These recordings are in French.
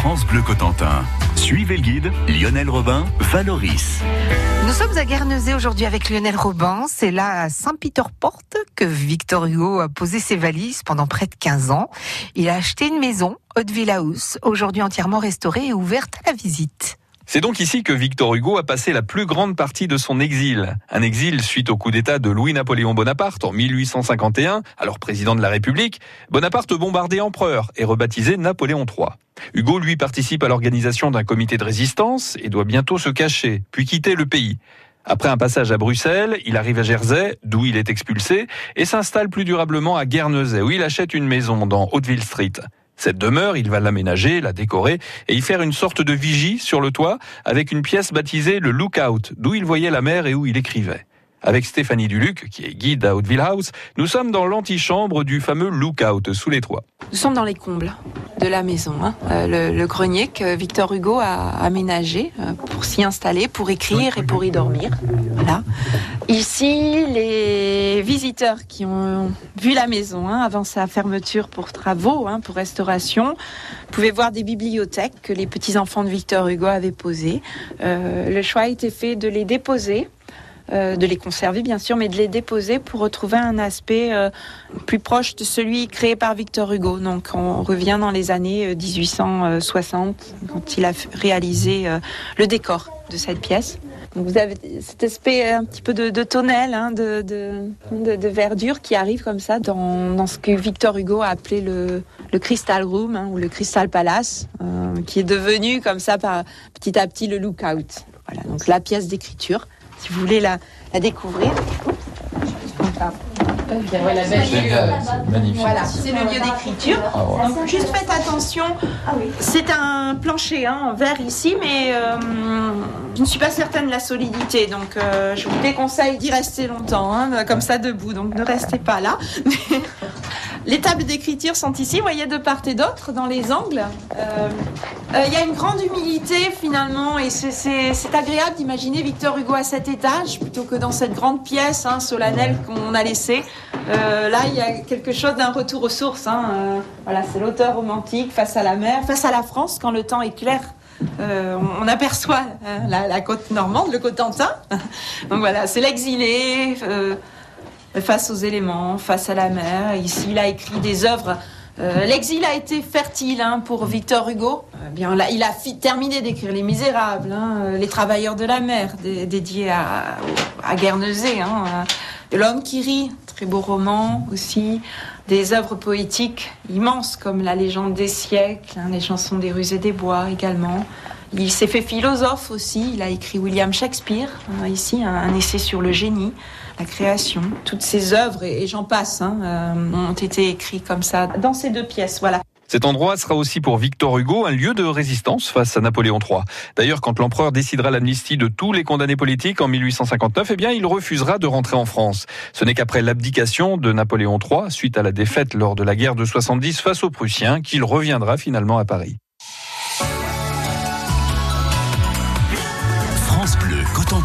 France Bleu Cotentin. Suivez le guide Lionel Robin, Valoris. Nous sommes à Guernesey aujourd'hui avec Lionel Robin. C'est là à Saint-Peter-Port que Victor Hugo a posé ses valises pendant près de 15 ans. Il a acheté une maison, Hauteville House, aujourd'hui entièrement restaurée et ouverte à la visite. C'est donc ici que Victor Hugo a passé la plus grande partie de son exil. Un exil suite au coup d'État de Louis-Napoléon Bonaparte en 1851, alors président de la République. Bonaparte bombardé empereur et rebaptisé Napoléon III. Hugo, lui, participe à l'organisation d'un comité de résistance et doit bientôt se cacher, puis quitter le pays. Après un passage à Bruxelles, il arrive à Jersey, d'où il est expulsé, et s'installe plus durablement à Guernesey, où il achète une maison dans Hauteville Street. Cette demeure, il va l'aménager, la décorer et y faire une sorte de vigie sur le toit avec une pièce baptisée le Lookout, d'où il voyait la mer et où il écrivait. Avec Stéphanie Duluc, qui est guide à Hauteville House, nous sommes dans l'antichambre du fameux Lookout sous les toits. Nous sommes dans les combles de la maison, hein. euh, le, grenier que Victor Hugo a aménagé euh, pour s'y installer, pour écrire et pour y dormir. Voilà. Ici, les visiteurs qui ont vu la maison hein, avant sa fermeture pour travaux, hein, pour restauration, pouvaient voir des bibliothèques que les petits enfants de Victor Hugo avaient posées. Euh, le choix a été fait de les déposer de les conserver bien sûr, mais de les déposer pour retrouver un aspect euh, plus proche de celui créé par Victor Hugo. Donc on revient dans les années 1860 euh, quand il a réalisé le décor de cette pièce. Donc vous avez cet aspect un petit peu de, de tonnelle, hein, de, de, verdure qui arrive comme ça dans, ce que Victor Hugo a appelé le, le Crystal Room hein, ou le Crystal Palace, qui est devenu comme ça par, petit à petit le Lookout. Voilà, donc la pièce d'écriture si vous voulez la, découvrir. Voilà, c'est le lieu d'écriture. Ah, Donc juste faites attention. C'est un plancher hein, en verre ici, mais euh, je ne suis pas certaine de la solidité. Donc euh, je vous déconseille d'y rester longtemps, hein, comme ça debout. Donc ne restez pas là. Les tables d'écriture sont ici, vous voyez, de part et d'autre, dans les angles. Euh, euh, il y a une grande humilité finalement, et c'est agréable d'imaginer Victor Hugo à cet étage plutôt que dans cette grande pièce hein, solennelle qu'on a laissée. Euh, là, il y a quelque chose d'un retour aux sources. Hein. voilà, c'est l'auteur romantique face à la mer, face à la France quand le temps est clair. on, aperçoit la, la, côte normande, le Cotentin. Donc voilà, c'est l'exilé face aux éléments, face à la mer. Ici, il a écrit des œuvres. Euh, l'exil a été fertile hein, pour Victor Hugo. Euh, bien, il a terminé d'écrire Les Misérables, hein, euh, Les Travailleurs de la mer, dédié à, Guernesey. Hein, L'homme qui rit, très beau roman aussi. Des œuvres poétiques immenses comme La légende des siècles, les chansons des rues et des bois également. Il s'est fait philosophe aussi. Il a écrit William Shakespeare, ici, un essai sur le génie la création. Toutes ces œuvres, et, j'en passe, hein, euh, ont été écrites comme ça, dans ces deux pièces. Voilà. Cet endroit sera aussi pour Victor Hugo un lieu de résistance face à Napoléon III. D'ailleurs, quand l'empereur décidera l'amnistie de tous les condamnés politiques en 1859, eh bien, il refusera de rentrer en France. Ce n'est qu'après l'abdication de Napoléon III, suite à la défaite lors de la guerre de 70 face aux Prussiens, qu'il reviendra finalement à Paris.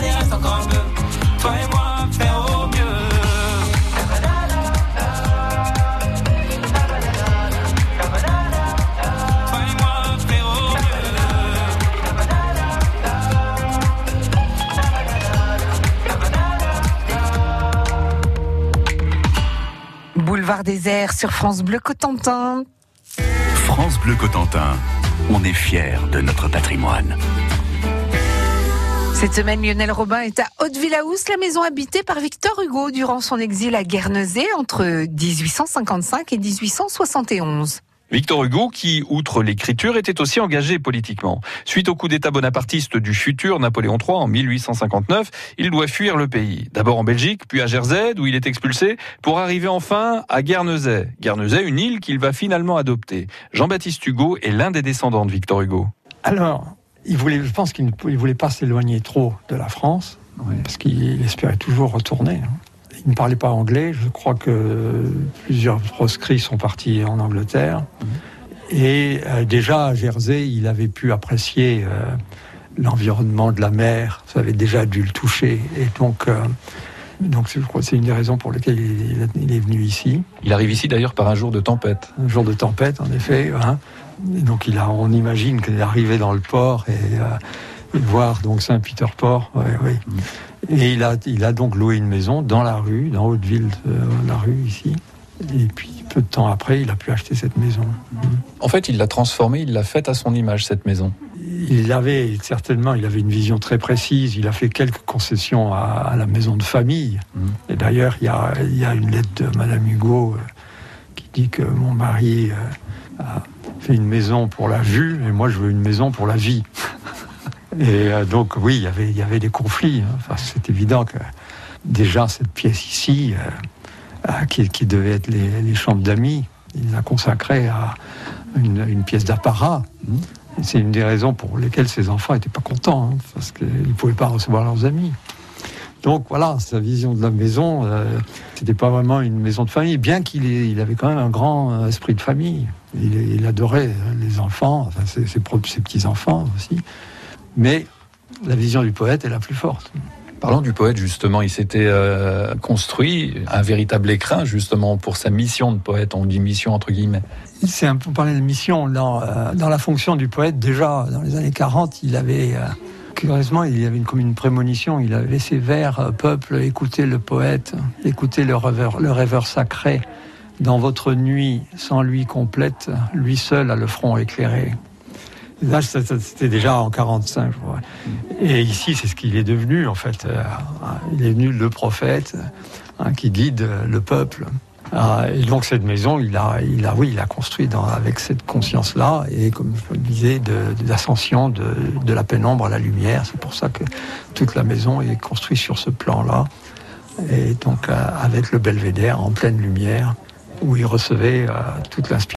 Allez, reste encore un peu. Toi et moi, faire au mieux. Toi et moi, faire au mieux. Boulevard désert sur France Bleu Cotentin. France Bleu Cotentin, on est fiers de notre patrimoine. Cette semaine, Lionel Robin est à Haute-Villaous, la maison habitée par Victor Hugo durant son exil à Guernesey entre 1855 et 1871. Victor Hugo, qui, outre l'écriture, était aussi engagé politiquement. Suite au coup d'État bonapartiste du futur Napoléon III en 1859, il doit fuir le pays. D'abord en Belgique, puis à Jersey, d'où il est expulsé, pour arriver enfin à Guernesey. Guernesey, une île qu'il va finalement adopter. Jean-Baptiste Hugo est l'un des descendants de Victor Hugo. Alors, il voulait, je pense qu'il ne il voulait pas s'éloigner trop de la France, parce qu'il espérait toujours retourner. hein. Il ne parlait pas anglais. Je crois que plusieurs proscrits sont partis en Angleterre. Et euh, déjà à Jersey, il avait pu apprécier euh, l'environnement de la mer. Ça avait déjà dû le toucher. Et donc, euh, donc je crois que c'est une des raisons pour lesquelles il, il est venu ici. Il arrive ici d'ailleurs par un jour de tempête. Un jour de tempête, en effet. hein. Et donc, il a, on imagine qu'il est arrivé dans le port et, euh, et voir donc Saint-Peter-Port. ouais, oui. Et il a, il a donc loué une maison dans la rue, dans Haute-Ville, de la rue ici. Et puis, peu de temps après, il a pu acheter cette maison. En fait, il l'a transformée, il l'a faite à son image, cette maison. Il avait certainement, il avait une vision très précise. Il a fait quelques concessions à, à la maison de famille. Mhm. Et d'ailleurs, il y a, il y a une lettre de Madame Hugo euh, qui dit que mon mari euh, a une maison pour la vue et moi je veux une maison pour la vie. Et euh, donc oui, il y avait, des conflits. hein. C'est évident que déjà cette pièce ici, euh, euh, qui, devait être les, chambres d'amis, il l'a consacrée à une, pièce d'apparat. C'est une des raisons pour lesquelles ses enfants n'étaient pas contents, hein, parce qu'ils ne pouvaient pas recevoir leurs amis. Donc voilà, sa vision de la maison, euh, c'était pas vraiment une maison de famille, bien qu'il ait- il avait quand même un grand esprit de famille. Il, il adorait euh, les enfants, enfin ses, ses propres- ses petits-enfants aussi. Mais la vision du poète est la plus forte. Parlant du poète, justement, il s'était euh, construit un véritable écrin, justement, pour sa mission de poète. On dit mission entre guillemets. C'est un peu parler de mission dans, euh, dans la fonction du poète. Déjà, dans les années 40, il avait, euh, curieusement, il y avait une, comme une prémonition. Il avait ses vers, peuple, écoutez le poète, le rêveur, le rêveur sacré. Dans votre nuit, sans lui complète, lui seul a le front éclairé. Là, c'était déjà en 45, je crois. Et ici, c'est ce qu'il est devenu, en fait. Euh, Il est devenu le prophète hein, qui guide euh, le peuple. Ah, et donc cette maison, il a, il a, oui, il a construit avec cette conscience-là et comme je le disais, de, de l'ascension de, de la pénombre à la lumière. C'est pour ça que toute la maison est construite sur ce plan-là et donc euh, avec le belvédère en pleine lumière où il recevait euh, toute l'inspiration.